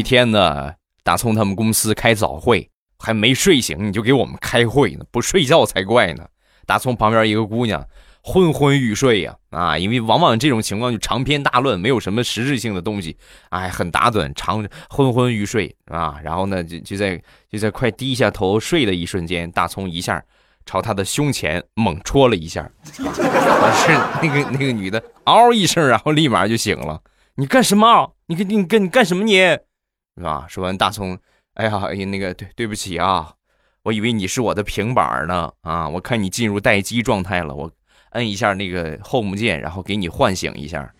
一天呢，大葱他们公司开早会，还没睡醒你就给我们开会呢，不睡觉才怪呢。大葱旁边一个姑娘昏昏欲睡呀，啊，因为往往这种情况就长篇大论，没有什么实质性的东西，哎，很打盹，长昏昏欲睡啊。然后呢，就就在就在快低下头睡的一瞬间，大葱一下朝他的胸前猛戳了一下，是那个那个女的嗷一声，然后立马就醒了。你干什么？你你你干你干什么你？是吧？说完，大葱，哎呀，哎，那个对对不起啊，我以为你是我的平板呢啊！我看你进入待机状态了，我摁一下那个 home 键，然后给你唤醒一下。